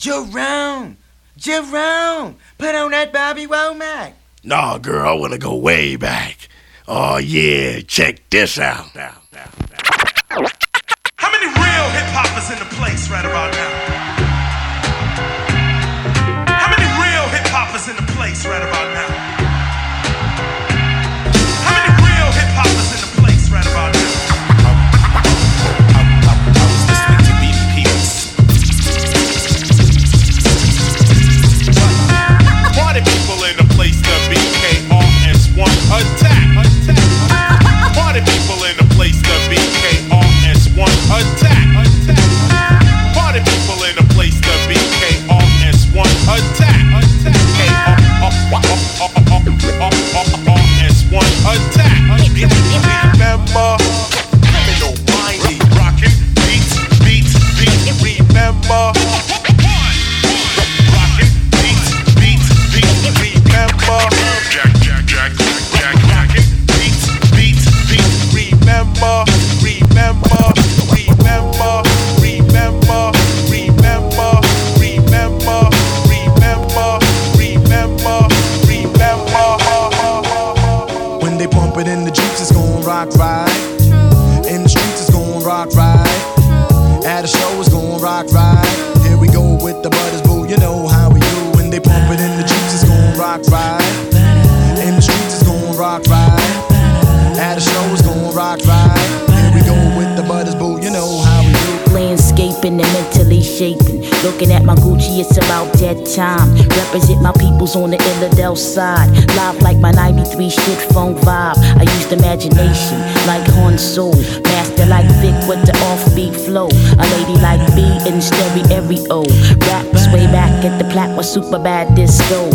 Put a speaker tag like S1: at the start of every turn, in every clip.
S1: Jerome, Jerome, put on that Bobby Womack.
S2: Nah, girl, I wanna go way back. Oh yeah, check this out. Now, now, now.
S3: How many real hip hoppers in the place right about now? How many real hip hoppers in the place right about now?
S4: on this one attack. Remember.
S5: In the Jeeps, it's gon' rock right. In the streets, it's gon' rock right. At a show, it's gon' rock right. Here we go with the
S6: Looking at my Gucci, it's about that time. Represent my peoples on the Illadel side. Live like my 93 shit phone vibe. I used imagination like Han Solo. Master like Vic with the offbeat flow. A lady like B in stereo. Raps way back at the plat was super bad disco.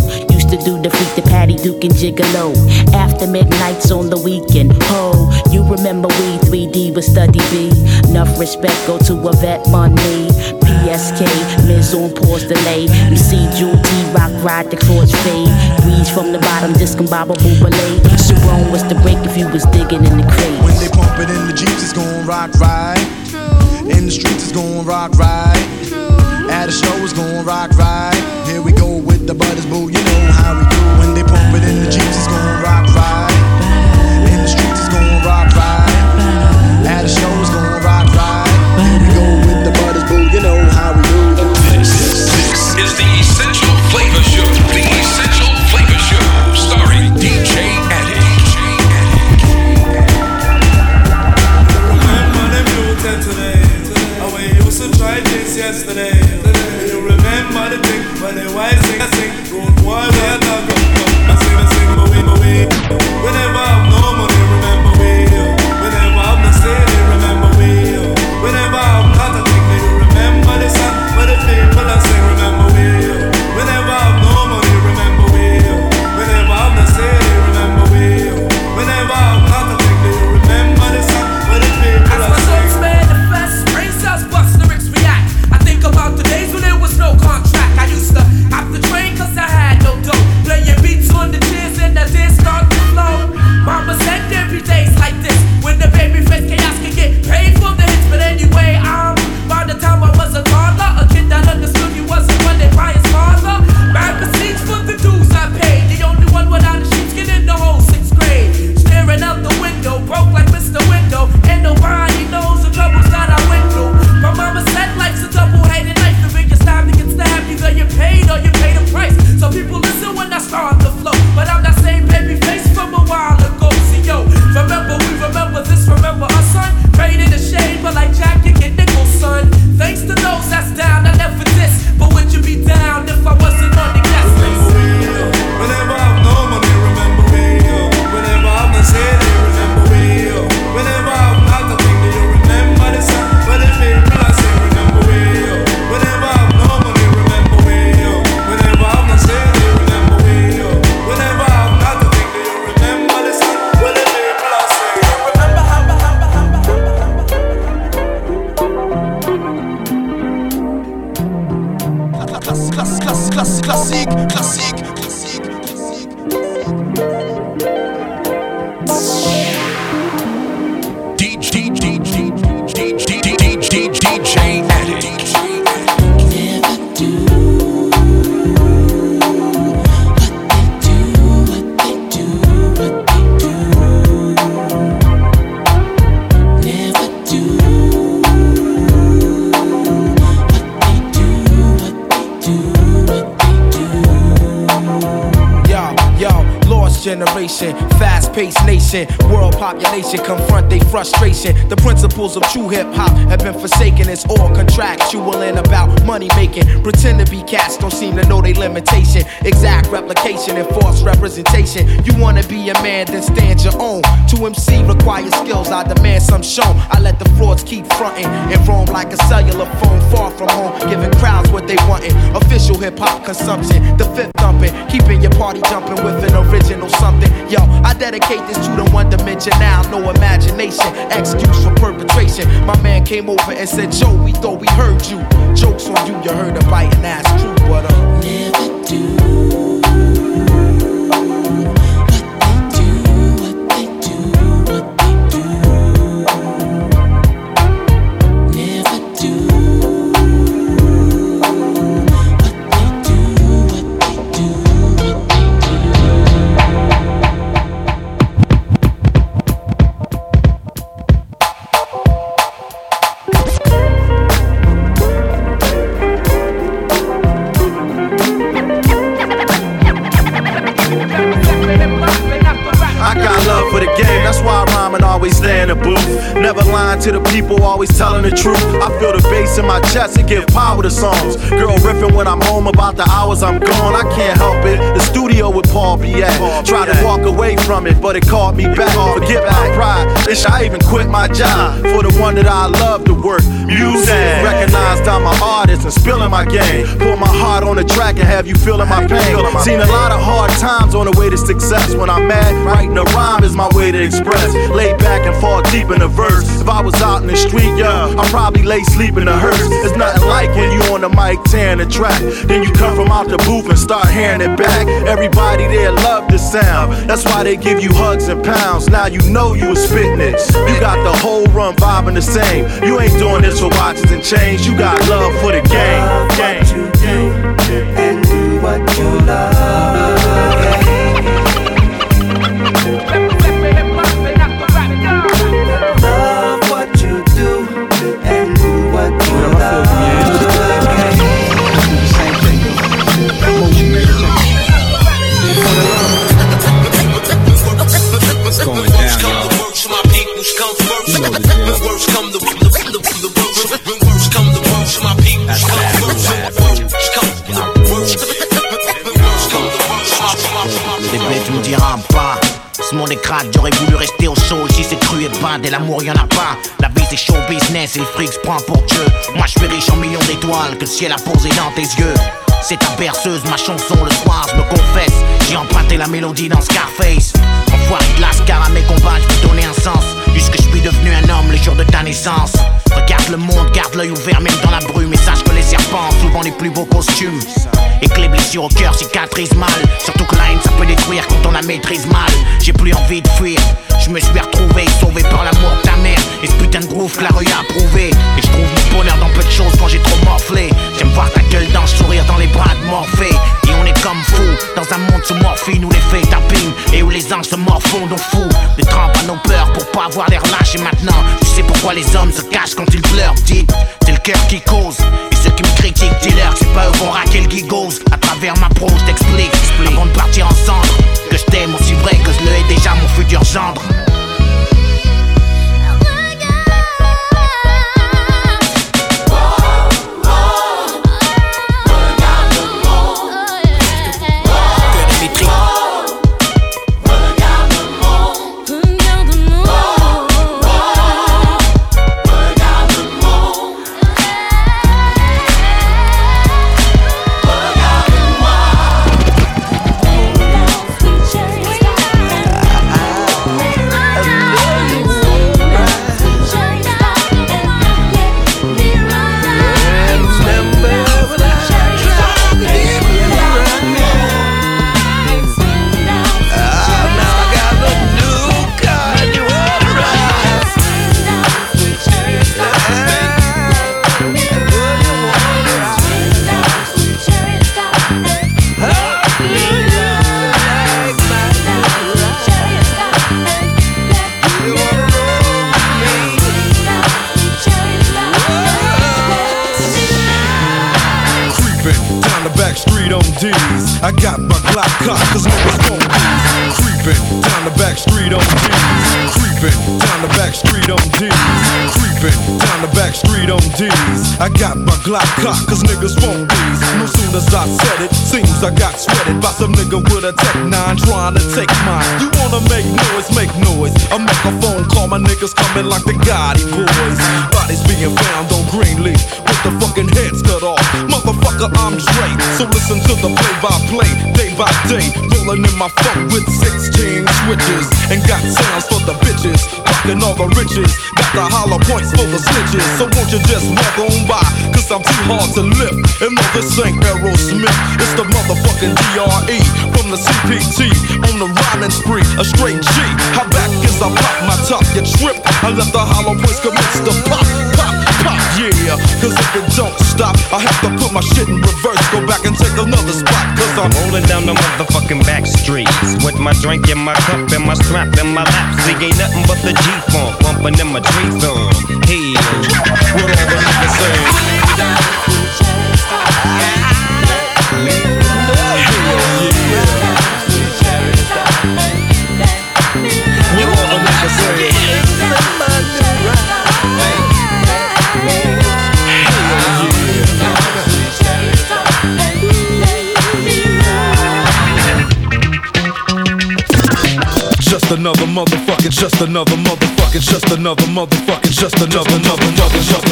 S6: Used to do defeat the Patty Duke and Gigolo. After midnights on the weekend. Ho, you remember we 3D with Steady B. Enough respect go to a vet money. PSK, Miz on pause delay. You see Jewel T Rock ride the cross fade. Breeze from the bottom, discombobable belay. Sharon was the break if you was digging in the crate.
S5: When they pump it in the Jeeps, it's gon' rock right. In the streets, it's gon' rock right. A show, it's gon' rock right. Here we go with the butters, boo. You know how we do. When they pump it in the Jeeps, it's gon' rock right. In the streets, it's gon' rock right. At a show, it's gon' rock right. Here we go with the butters, boo. You know how we do. It's all Pretend to be cats, don't seem to know their limitation. Exact replication and false representation. You wanna be a man, then stand your own. To MC requires skills, I demand some shown. I let the frauds keep fronting and roam like a cellular phone far from home, giving crowds what they wantin'. Official hip hop consumption, the fifth thumping, keeping your party jumping with an original something. Yo, I dedicate this to the one dimension now, no imagination, excuse for perpetration. My man came over and said, Joe, we thought we heard you. Jokes on you, you heard a biting ass true, but uh, never do.
S7: Always telling the truth. I feel the bass in my chest and give power to songs. Girl riffing when I'm home about the hours I'm gone, I can't help it. The studio with Paul be at. Tried to walk away from it, but it called me back. Forget my pride, ish, I even quit my job for the one that I love to work. Music, recognized I'm an artist and spilling my game. Put my heart on the track and have you feeling my pain. Seen a lot of hard times on the way to success. When I'm mad, writing a rhyme is my way to express. Lay back and fall deep in the verse. If I was out in the street, yeah, I'd probably lay sleep in the hearse. It's nothing like when you on the mic tearing the track. Then you come from out the booth and start hearing it back. Everybody there love the sound. That's why they give you hugs and pounds. Now you know you was spitting it. You got the whole run vibing the same. You ain't doing this for watches and chains. You got love for the game.
S8: and do what you. Love
S9: monde est crade, j'aurais voulu rester au chaud. Ici c'est cru et bas, de l'amour y'en a pas. La vie c'est show business et le fric se prend pour Dieu. Moi je suis riche en millions d'étoiles que le ciel a posé dans tes yeux. C'est ta berceuse, ma chanson le soir, je me confesse. J'ai emprunté la mélodie dans Scarface. Enfoiré de lascar à mes combats, je donner un sens. Puisque je suis devenu un homme le jour de ta naissance. Regarde le monde, garde l'œil ouvert même dans la brume. Et sache que les serpents souvent les plus beaux costumes. Et que les blessures au cœur cicatrisent mal. Surtout que la ça peut détruire quand on la maîtrise mal. J'ai plus envie de fuir. Je me suis retrouvé, sauvé par l'amour de ta mère. Et ce putain de groove que la rue a approuvé. Et je trouve mon bonheur dans peu de choses quand j'ai trop morflé. J'aime voir ta gueule dans sourire dans les bras de Morphée. Et on est comme fou dans un monde sous morphine où les faits tapinent et où les anges se morfondent au fou. Des trempes à nos peurs pour pas avoir l'air lâche. Et maintenant, tu sais pourquoi les hommes se cachent quand ils pleurent. Dites, c'est le cœur qui cause. Et ceux qui me critiquent, dis-leur que c'est pas eux qu'on raquer le gigose. À travers ma pro, je t'explique, avant de partir ensemble. Que je t'aime aussi vrai que je le hais déjà mon futur gendre.
S10: I got my Glock cocked, cause niggas won't be. No soon as I said it, seems I got sweated by some nigga with a Tech 9 trying to take mine. You wanna make noise, make noise. I make a phone call, my niggas coming like the Gotti boys. Bodies being found on Greenleaf with the fucking heads cut off. Motherfucker, I'm Dre. So listen to the play by play, day by day. Rolling in my phone with 16 switches. And got sounds for the bitches. Rocking all the riches. Got the hollow points for the snitches. So won't you just walk on by? Cause I'm too hard to lift. And no, this ain't Aerosmith. It's the motherfucking DRE from the CPT. On the rhyming spree, a straight G. How back is I pop my top, you trip. I let the hollow points commence to pop, pop, pop, yeah. Cause if it don't stop, I have to put my shit in reverse. Go back and take another spot. Cause I'm
S11: rolling down the motherfucking back streets with my drink in my cup and my strap in my lap. See, ain't nothing but the G funk bumping in my tree thumb. Hey, what all the niggas say?
S10: Motherfucking, just another motherfucker, just another motherfucker, just another another another just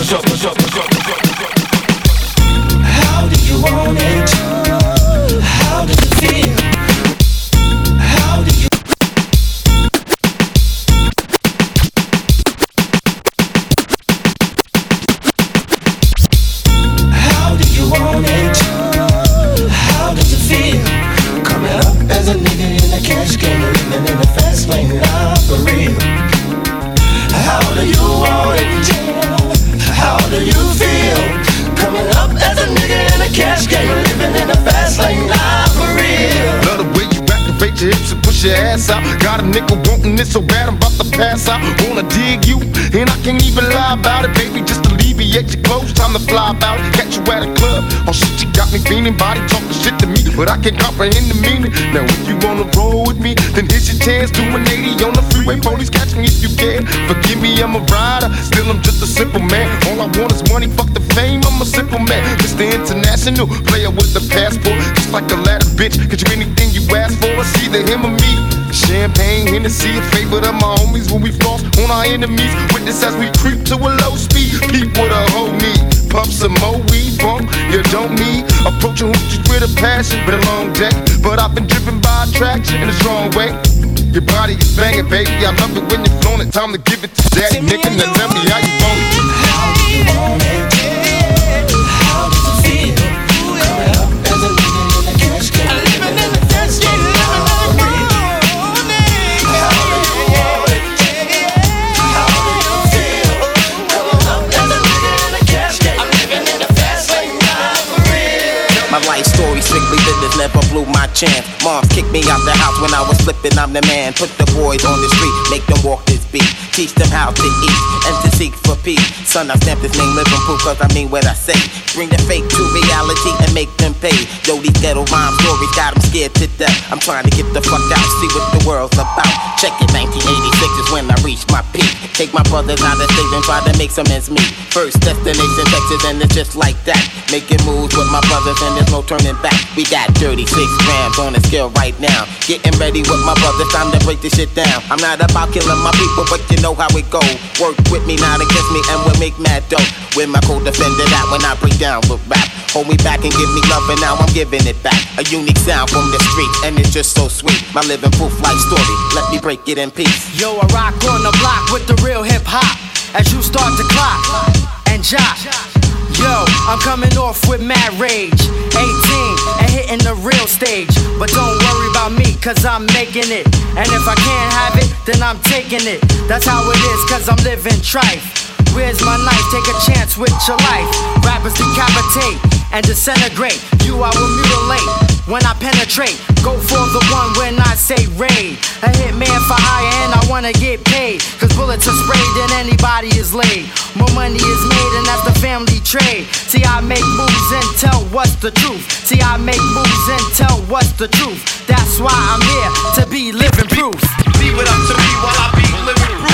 S8: How do you want it? How does it feel?
S12: Got a nigga wanting it so bad I'm about to pass out. Wanna dig you, and I can't even lie about it, baby. Just alleviate your clothes, time to fly about. Catch you at a club, oh shit, you got me feeling. Body talking shit to me, but I can't comprehend the meaning. Now if you wanna roll with me, then here's your chance. Do an 80 on the freeway, police catch me if you can. Forgive me, I'm a rider, still I'm just a simple man. All I want is money, fuck the fame, I'm a simple man. Mr. International, player with the passport, just like a ladder, bitch. Get you anything you ask for, it's either him or me. Champagne, Hennessy, a favorite of my homies when we floss on our enemies. Witness as we creep to a low speed. Peep with a whole need. Puff some more weed, bump. You don't need approaching hoochies with a passion. but a long day, but I've been driven by attraction in a strong way. Your body is banging, baby. I love it when you're flown it. Time to give it to that nigga. Now tell me how you want it.
S13: Strictly business never blew my chance. Mom kicked me out the house when I was flipping. I'm the man. Put the boys on the street, make them walk this beat. Teach them how to eat and to seek for peace. Son, I stamp this name living proof cause I mean what I say. Bring the fake to reality and make them pay. Yo, these ghetto rhyme stories got them scared to death. I'm trying to get the fuck out, see what the world's about. Check it, 1986 is when I reached my peak. Take my brothers out of state and try to make some ends meet. First destination Texas and it's just like that. Making moves with my brothers and there's no turning back. We got 36 grams on the scale right now. Getting ready with my brothers, time to break this shit down. I'm not about killing my people, but you know how it go. Work with me, not against me, and we'll make mad dough. With my co-defender that when I break down with rap. Hold me back and give me love, and now I'm giving it back. A unique sound from the street, and it's just so sweet. My living proof life story, let me break it in peace.
S14: Yo, I rock on the block with the real hip hop. As you start to clock and jock. Yo, I'm coming off with mad rage. 18 and hitting the real stage. But don't worry about me, cause I'm making it. And if I can't have it, then I'm taking it. That's how it is, cause I'm living trife. Where's my knife? Take a chance with your life. Rappers decapitate and disintegrate. You I will mutilate when I penetrate. Go for the one when I say raid. A hitman for hire and I wanna get paid. Cause bullets are sprayed and anybody is laid. More money is made and that's the family trade. See, I make moves and tell what's the truth. See, I make moves and tell what's the truth. That's why I'm here to be living proof.
S15: Leave it up to me while I be living proof.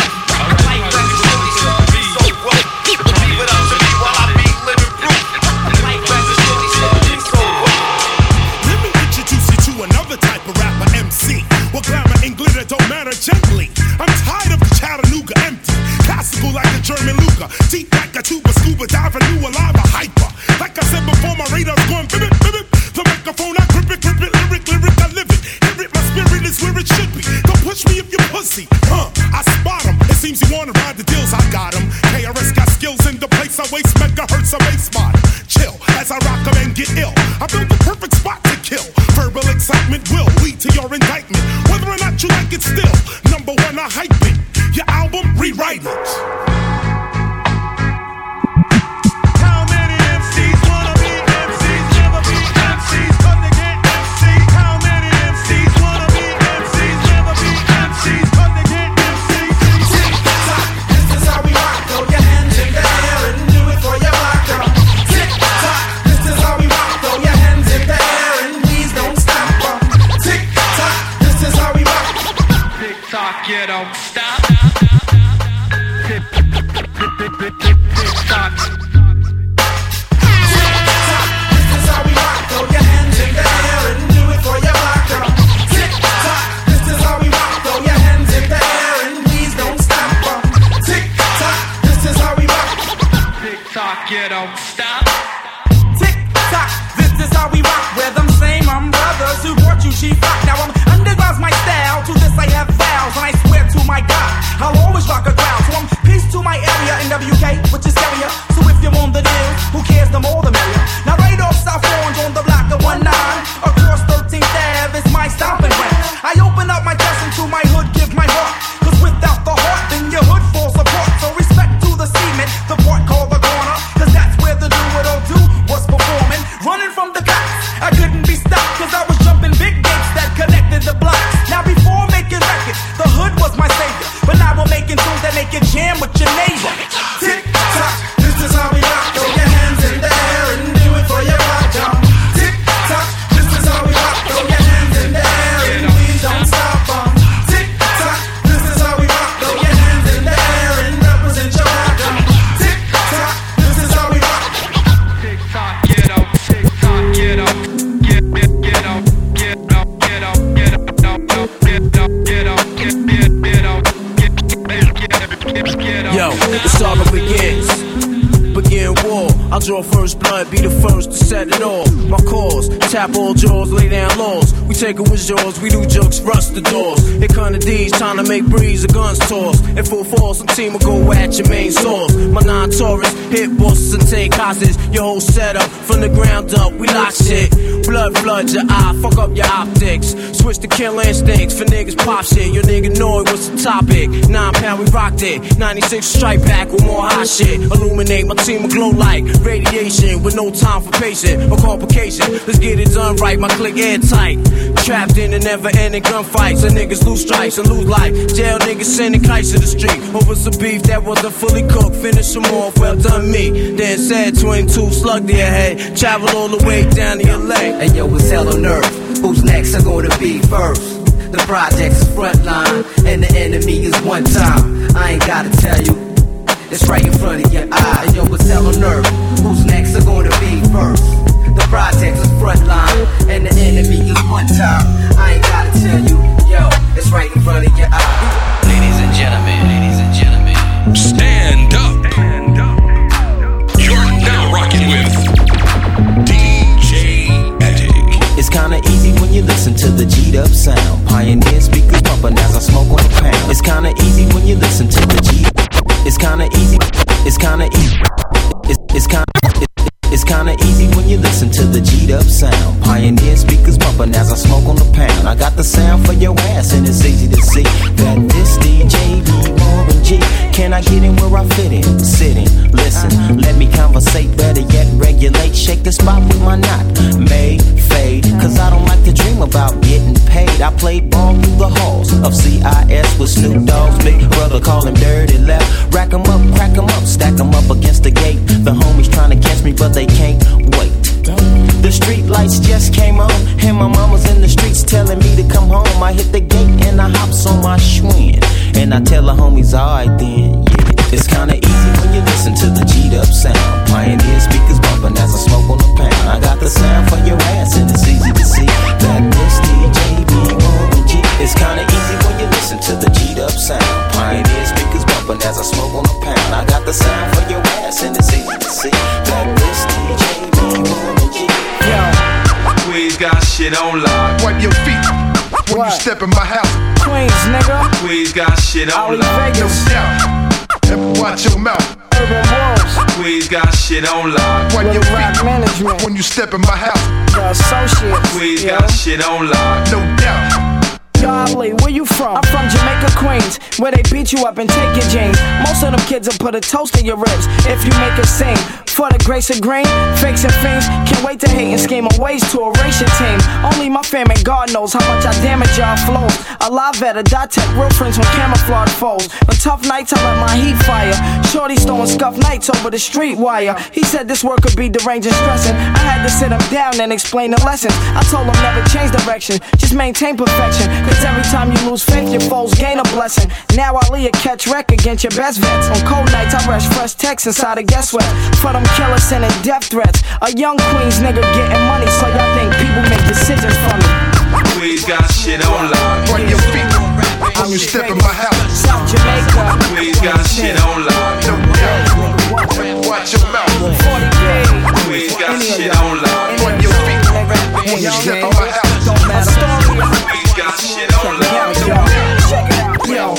S3: don't matter gently. I'm tired of the Chattanooga empty. Classical like a German Luca. Deep back a tuba, scuba diving, new alive, a hyper. Like I said before, my radar's going bip, bip. The microphone, I grip it, grip it, lyric, lyric, I live it. Hear it, my spirit is where it should be. Don't push me if you pussy, huh? I spot him. It seems you wanna ride the deals, I got him. KRS got skills in the place, I waste megahertz, I base mod. Chill as I rock rock 'em and get ill. I built the perfect spot kill. Verbal excitement will lead to your indictment. Whether or not you like it still, number one, I hype it. Your album, rewrite it.
S16: don't stop. We do
S17: jokes, rush the doors gun of D's trying to make breeze, the guns toss. In full force, some team will go at your main source. My non Taurus hit bosses and take hostages. Your whole setup from the ground up, we lock shit. Blood floods your eye, fuck up your optics. Switch to kill instincts for niggas pop shit. Your nigga know it was the topic. Nine pound, we rocked it. 96 strike back with more hot shit. Illuminate my team with glow like radiation with no time for patient or complication. Let's get it done right, my click airtight. Trapped in the never ending gunfights, and niggas lose stripes and lose life. Jail niggas sending kites to the street over some beef that wasn't fully cooked. Finish them off, well done me. Then said 22, slug the head. Travel all the way down to LA.
S18: And yo, it's hell on earth. Who's next are gonna be first? The project's frontline, and the enemy is one time. I ain't gotta tell you. It's right in front of your eye. And yo, it's hell on earth. Who's next are gonna be first? The project's frontline, and the
S19: pound. I got the sound for your ass, and it's easy to see that this DJ be Warren G.
S20: Queens got shit on lock.
S15: Wipe your feet when you step in my house.
S16: Queens, nigga.
S20: Queens got shit on lock.
S16: Vegas.
S15: And watch your mouth.
S16: Urban Wolves.
S20: Queens got shit on lock.
S15: Wipe your
S16: Rock
S15: feet
S16: Management.
S15: when you step in my house.
S16: The associates.
S20: Queens
S16: yeah.
S20: got shit on lock.
S15: No doubt.
S16: Golly, where you from? I'm from Jamaica, Queens, where they beat you up and take your jeans. Most of them kids will put a toast in your ribs if you make a sing. For the grace of green, fakes and fiends can't wait to hate and scheme on ways to erase your team. Only my fam and God knows how much I damage y'all flows. A live at a dot tech, real friends when camouflage foes. On tough nights, I let my heat fire. Shorty's throwing scuff nights over the street wire. He said this work could be deranged and stressing. I had to sit him down and explain the lessons. I told him never change direction, just maintain perfection. Cause every time you lose faith, your foes gain a blessing. Now Ali a catch wreck against your best vets. On cold nights, I rush fresh texts inside a guest sweat. For them killers sending death threats. A young Queens nigga getting money, so y'all think people make decisions for me.
S20: Queens got shit on lock.
S15: Wipe your feet when you step in my house.
S16: South Jamaica.
S20: Queens got shit on lock.
S15: No doubt. Watch your mouth.
S16: 40 K.
S20: Queens got shit on lock.
S15: Wipe your feet when you step in my house.
S16: Don't matter.
S20: On.
S16: Yo,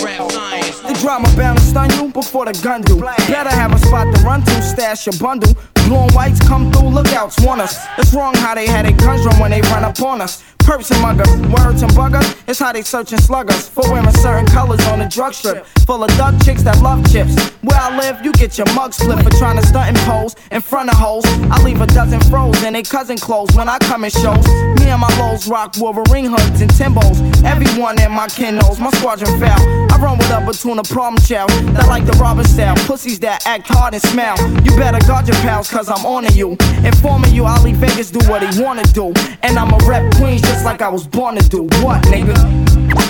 S16: the drama to stun you before the gun do. Better have a spot to run to, stash your bundle. And whites come through, lookouts want us. It's wrong how they had a guns run when they run upon us. Perps and muggers, words and buggers. It's how they search and slug us for wearing certain colors on the drug strip. Full of duck chicks that love chips. Where I live, you get your mug split for trying to stunt and pose in front of hoes. I leave a dozen froze in they cousin clothes when I come in shows. Me and my lows rock Wolverine hoods and Timbos. Everyone in my kin knows my squadron foul. I run with a between a problem child that like the Robin style. Pussies that act hard and smile. You better guard your pals, cause I'm on to you. Informing you, I'll Vegas do what he wanna do. And I'ma rep Queens just like I was born to do. What, nigga?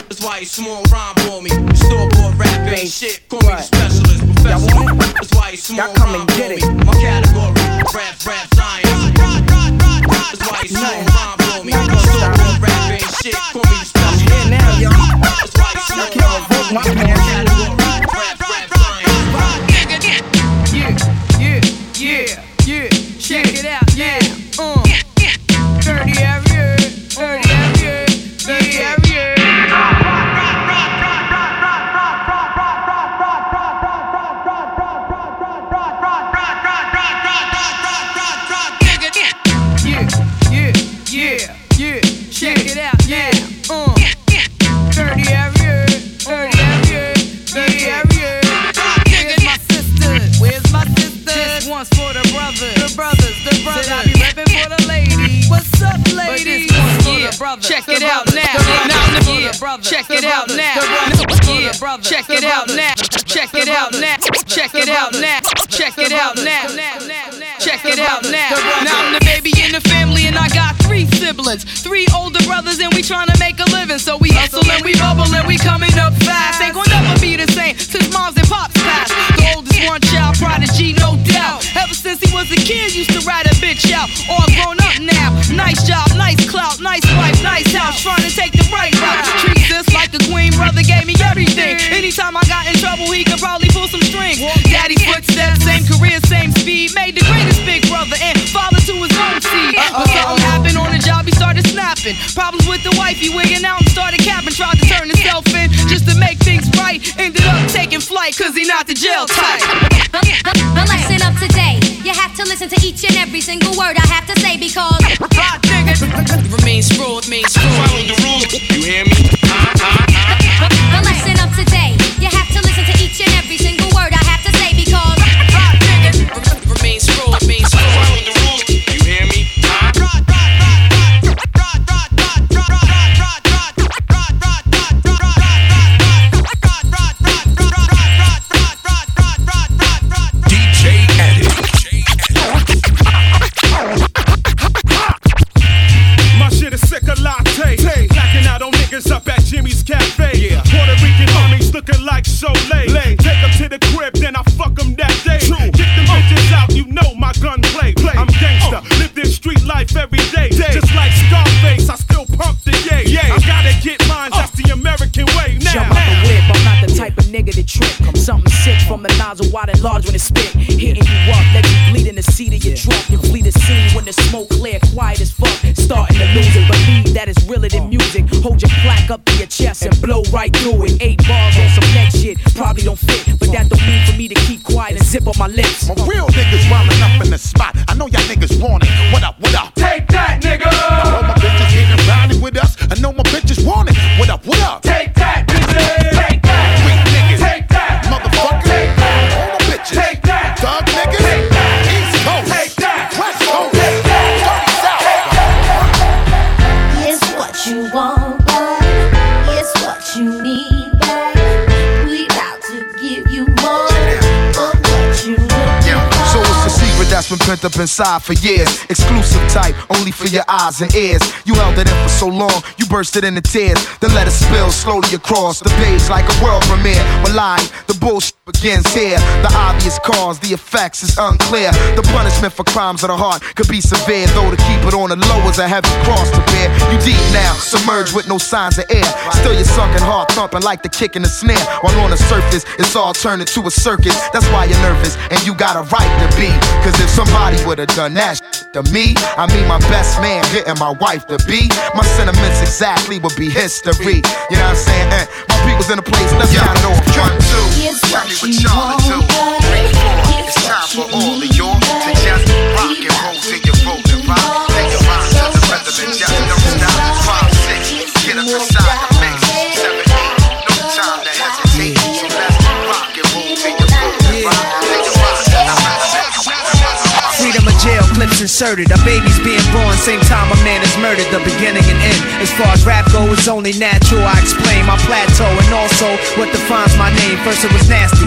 S21: That's why you small rhyme for me. Store bought rap ain't shit. Call me the specialist professor. That's why you small
S16: come and get
S21: me. My category, rap, rap science. That's why you small rhyme for me. Rap ain't shit. Call me the specialist.
S16: now, yo.
S21: That's why you small rhyme for me.
S22: Fraud,
S5: pent up inside for years. Exclusive type, only for your eyes and ears. You held it in for so long, you bursted into tears. Then let it spill slowly across the page like a world premiere. But lying, the bullshit begins here. The obvious cause, the effects is unclear. The punishment for crimes of the heart could be severe, though to keep it on the low is a heavy cross to bear. You deep now, submerged with no signs of air. Still your sunken heart thumping like the kick in the snare. While on the surface, it's all turning to a circus. That's why you're nervous, and you got a right to be. Cause if somebody would've done that to me, I mean my best man hitting my wife to be, my sentiments exactly would be history. You know what I'm saying? Eh, my people's in the place, let's count it off. One, two, tell me what y'all do. Three, four, it's time for all of y'all
S23: clips inserted. A baby's being born, same time a man is murdered. The beginning and end. As far as rap goes, it's only natural. I explain my plateau and also what defines my name. First it was nasty,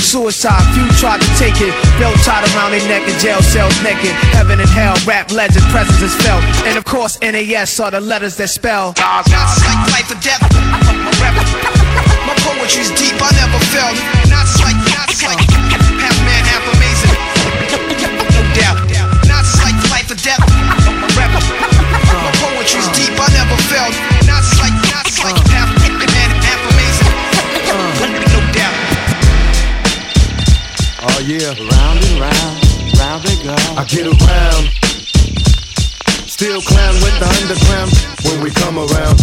S23: Suicide, few tried to take it. Belt tied around their neck in jail cells naked. Heaven and hell, rap legend, presence is felt. And of course, NAS are the letters that spell.
S24: Not like life or death. My poetry's deep, I never felt. Not like, not like half man, half amazing. No doubt. Not like life or death. My poetry's deep, I never felt.
S12: Yeah. Round and round, round they go. I get around. Still clown with the underground when we come around.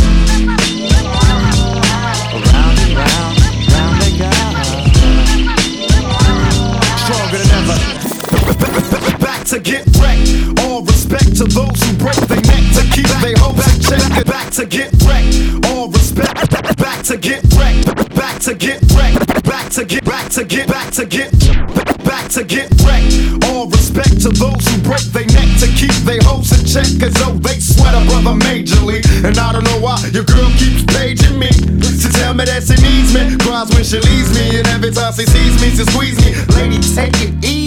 S12: Around and round, round they go. Stronger than ever. Back to get wrecked. All respect to those who break their neck to keep their hopes in check. Back to get wrecked. All respect. Back to get wrecked. Back to get wrecked. To get. Back to get. Back to get. Back to get wrecked. All respect to those who break their neck to keep their hopes in check. Cause though they sweat a brother majorly. And I don't know why your girl keeps paging me. To tell me that she needs me. Cries when she leaves me. And every time she sees me, she squeeze me. Lady, take it easy.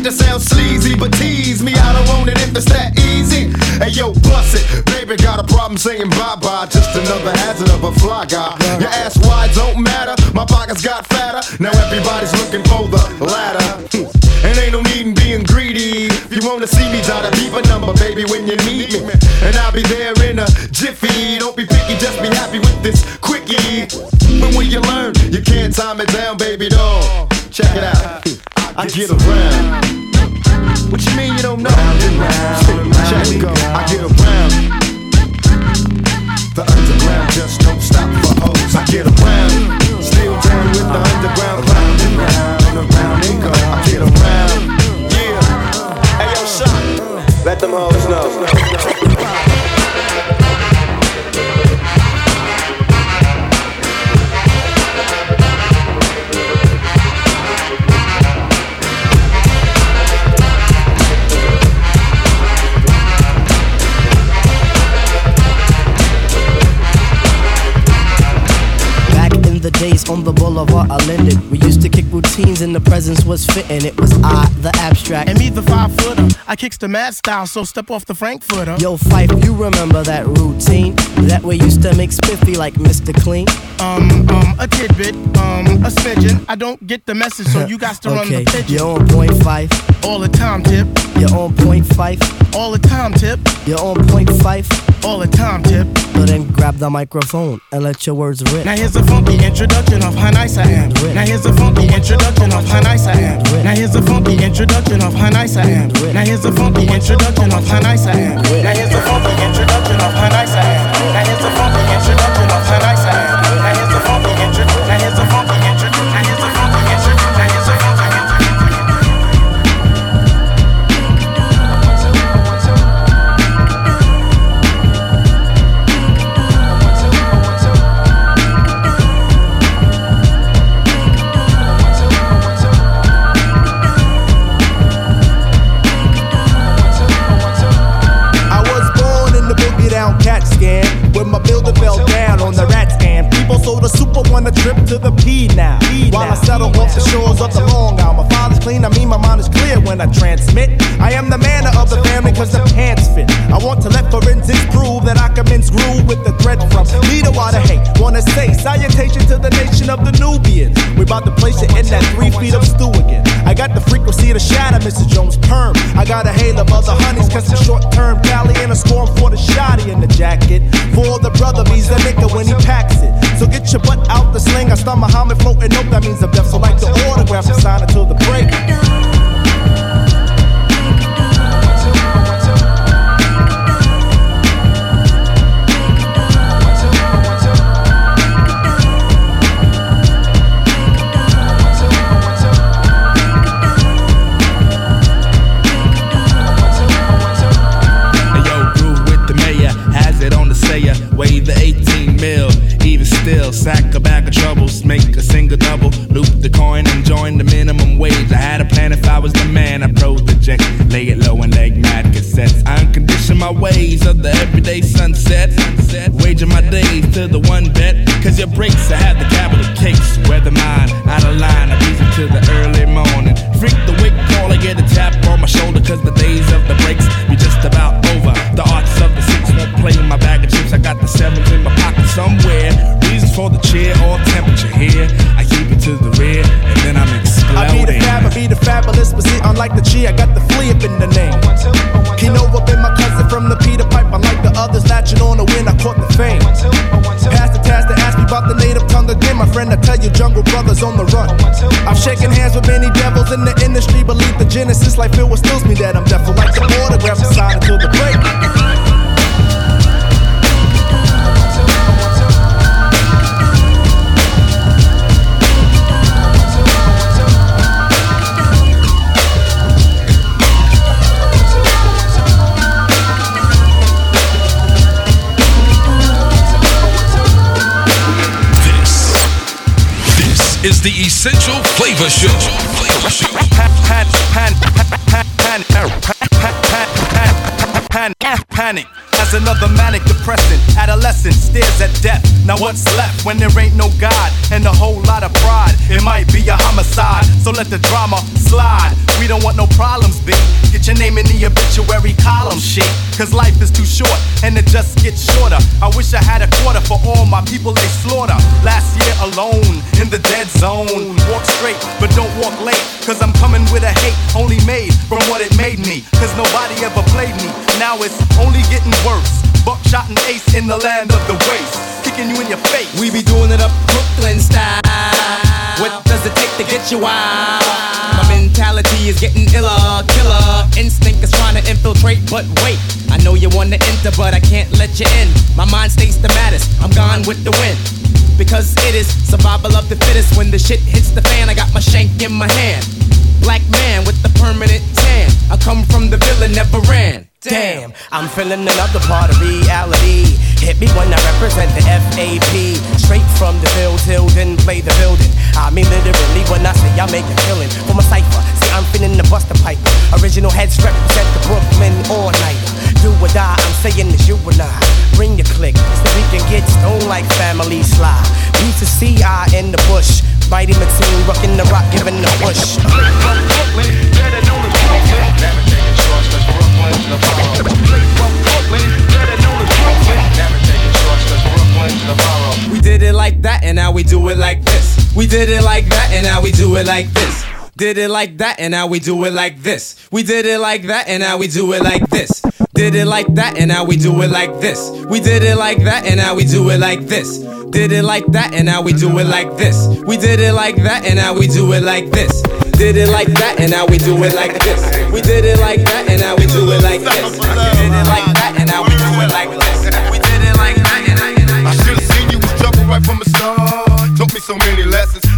S12: Hate to sound sleazy, but tease me. I don't want it if it's that easy. Hey yo, bust it. Baby, got a problem saying bye bye. Just another hazard of a fly guy. Your ass wide don't matter. My pockets got fatter. Now everybody's looking for the ladder. Hmm. And ain't no need in being greedy. If you wanna see me, keep a number, baby, when you need me. And I'll be there in a jiffy. Don't be picky, just be happy with this quickie. But when you learn, you can't time it down, baby doll. Check it out. I get around. What you mean you don't know? Check it go. I get around. The underground just don't stop for hoes. I get around. Still down with the underground. Round and round and around they go. I get around. Yeah. Hey yo, shot. Let them hoes know.
S17: good routines and the presence was fitting. It was I, the abstract.
S25: And me, the five footer. I kicks the mad style, so step off the Frankfurter.
S17: Yo, Phife, you remember that routine? That we used to make spiffy like Mr. Clean?
S25: Um, um, a tidbit, um, a smidgen. I don't get the message, so you got to run
S17: okay,
S25: the pigeon.
S17: you're on point Phife.
S25: All the time, tip.
S17: You're on point Phife.
S25: All the time, tip.
S17: You're on point Phife.
S25: All the time, tip.
S17: So then grab the microphone and let your words rip.
S25: Now here's a funky introduction of how nice I am. Now here's a funky introduction of how nice I am. Now here's a funky introduction of how nice I am. Now here's a funky introduction of how nice I am. Now here's a funky introduction of how nice I am.
S5: Off the shores of the Long Island. My father's clean, I mean my mind is clear when I transmit. I am the manner of the family cause the pants fit. I want to let forensics prove that I can mince groove with the thread from leader water hate. Wanna say salutation to the nation of the Nubians. We about to place it in that three feet of stew again. I got the frequency to shatter Mr. Jones' perm. I got a hail of other honeys, cause it's short term tally and a scorn for the shotty in the jacket. For the brother, he's the nigga when he packs it. So get your butt out the sling. I start Muhammad floating up, that means I'm deaf. So like the autograph, I'm signing to the break.
S26: Still, sack a bag of troubles, make a single double, loop the coin and join the minimum wage. I had a plan if I was the man, I project, lay it low and leg mad cassettes. I uncondition my ways of the everyday sunset, waging my days to the one bet. Cause your breaks, I had the capital case, weather mine, out of line, I beat to the early morning. Freak the wake call, I get a tap on my shoulder, cause the days of the breaks be just about over. The arts of the six won't play in my bag of chips. I got the sevens in my pocket somewhere. For the cheer or temperature here. I keep it to the rear, and then I'm
S5: I be the fab, I be the fabulous, but see, unlike the G, I got the flea up in the name. Kinova been my cousin from the Peter Pipe. Unlike the others, latching on the win, I caught the fame. Pass the task to ask me about the native tongue again, my friend. I tell you, Jungle Brothers on the run. I've shaken hands with many devils in the industry, believe the genesis, like Phil was me that I'm deaf. Like the autograph, I sign until the break.
S27: The Essential Flavor Show. Flavor Show.
S25: Pan, pan, pan, pan, pan, pan, pan, panic. As another manic depressant, adolescent stares at death. Now what's left when there ain't no God and a whole lot of pride? It might be a homicide, so let the drama slide. We don't want no problems, B. Get your name in the obituary column, shit. Cause life is too short and it just gets shorter. I wish I had a quarter for all my people they slaughter. Last year alone in the dead zone. Walk straight, but don't walk late. Cause I'm coming with a hate only made from what it made me. Cause nobody ever played me. Now it's only getting worse. Buckshot and ace in the land of the waste. Kicking you in your face.
S28: We be doing it up Brooklyn style. What does it take to get you out? My mentality is getting iller, killer. Instinct is trying to infiltrate, but wait. I know you wanna enter, but I can't let you in. My mind stays the maddest. I'm gone with the wind. Because it is survival of the fittest. When the shit hits the fan, I got my shank in my hand. Black man with the permanent tan. I come from the villain, never ran.
S17: Damn, I'm feeling another part of reality. Hit me when I represent the FAP. Straight from the field till then play the building. I mean literally when I say I make a killing for my cipher. See, I'm finna the buster pipe. Original heads represent the Brooklyn all night. do or die, I'm saying it's you and I. Bring your click so we can get stoned like family slide. Piece of CI in the bush. Mighty Mateen rocking the rock, giving the push.
S28: We did it like that, and now we do it like this. We did it like that, and now we do it like this. Did it like that, and now we do it like this. We did it like that, and now we do it like this. Did it like that, and now we do it like this. We did it like that, and now we do it like this. Did it like that, and now we do it like this. We did it like that, and now we do it like this. Did it like that, and now we do it like this. We did it like that, and now we do it like this. We Did it like that, and now we do it like this. We did it like that, and
S12: I should've seen you was trouble right from the start. Taught me so many lessons,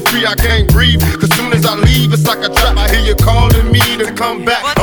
S12: free, I can't breathe. Cause soon as I leave, it's like a trap. I hear you calling me to come back.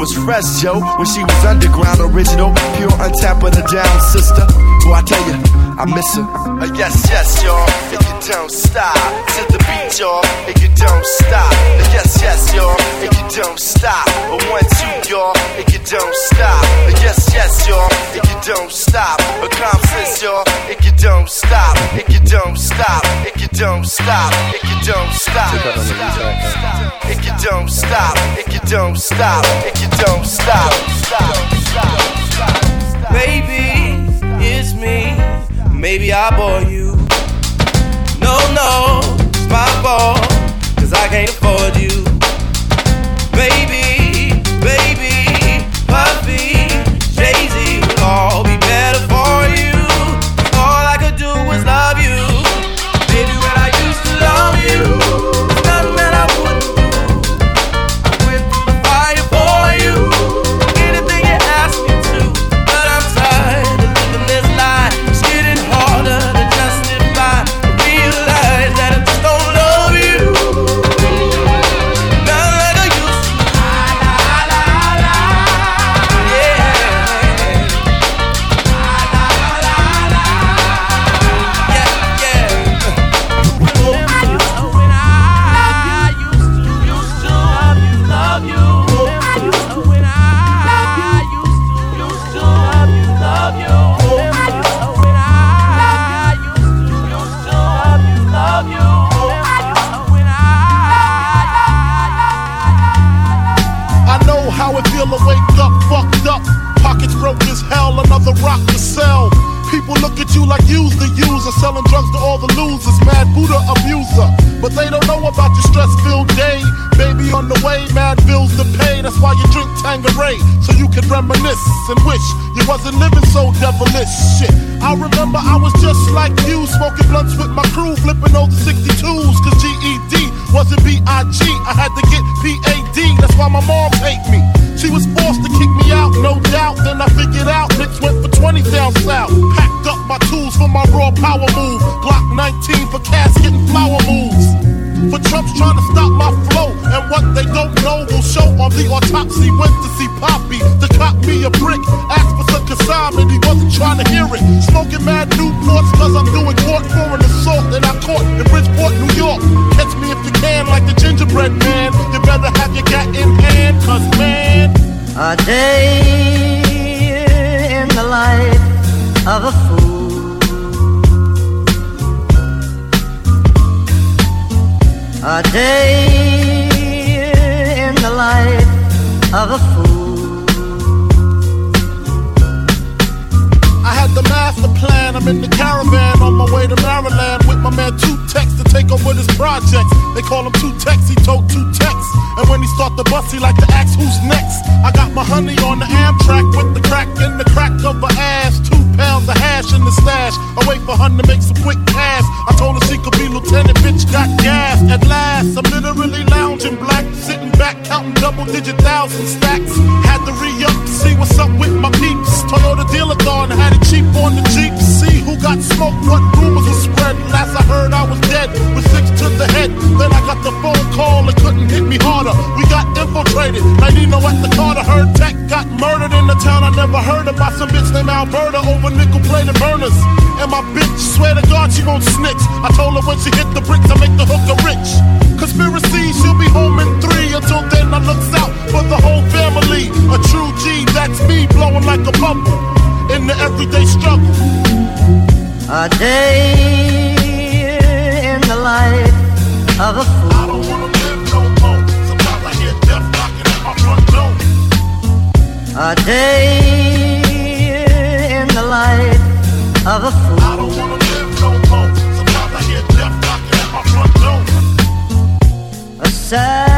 S29: Was fresh, Joe, when she was underground, original, pure, untapped, with a down sister. Boy, I tell you, I miss her.
S15: Uh, yes, yes, y'all, If you don't stop to the beat, y'all, and you don't stop. Uh, yes, yes, y'all, and you don't stop. Uh, one, two, y'all, and you don't stop. Uh, yes, yes, y'all, and you don't stop. Uh, confidence, y'all, and you don't stop. And you don't stop. And you don't stop. And you don't stop. And you don't stop. And you don't stop. And you don't stop. Stop. Stop.
S30: Baby, it's me. Maybe I bore you. No, no, it's my fault. Cause I can't afford you. Baby, baby, Puffy, Jay Z all day in the
S14: life of a fool. A day in the life of a fool.
S30: The master plan. I'm in the caravan on my way to Maryland with my man Two Tex to take over this project. They call him Two Tex, he told Two Tex. And when he start the bus, he like to ask who's next. I got my honey on the Amtrak with the crack in the crack of her ass. Two pounds of hash in the stash. I wait for her to make some quick cash. I told her she could be lieutenant, bitch got gas. At last, I'm literally lounging black, sitting back, counting double digit thousand stacks. Had to re up to see what's up with my peeps. Toyota dealer thon had it cheap on the Jeep. See who got smoked, what rumors were spread. Last I heard, I was dead with six to the head. Then I got the phone call, it couldn't hit me harder. We got infiltrated. Nino at the Carter heard Tech got murdered in the town I never heard of by some bitch named Alberta over nickel plated burners. And my bitch swear to God she won't snitch. I told her when she hit the bricks, I make the hooker rich. Conspiracy, she'll be home in three. Until then, I looks out for the whole family. A true G, that's me blowing like a bubble in the everyday struggle.
S14: A day in the life of a fool.
S30: I don't wanna live no more. Sometimes I hear death knocking at my front door.
S14: A day in the life of a fool.
S30: I don't wanna live no more. Sometimes I hear death knocking at my front door.
S14: A sad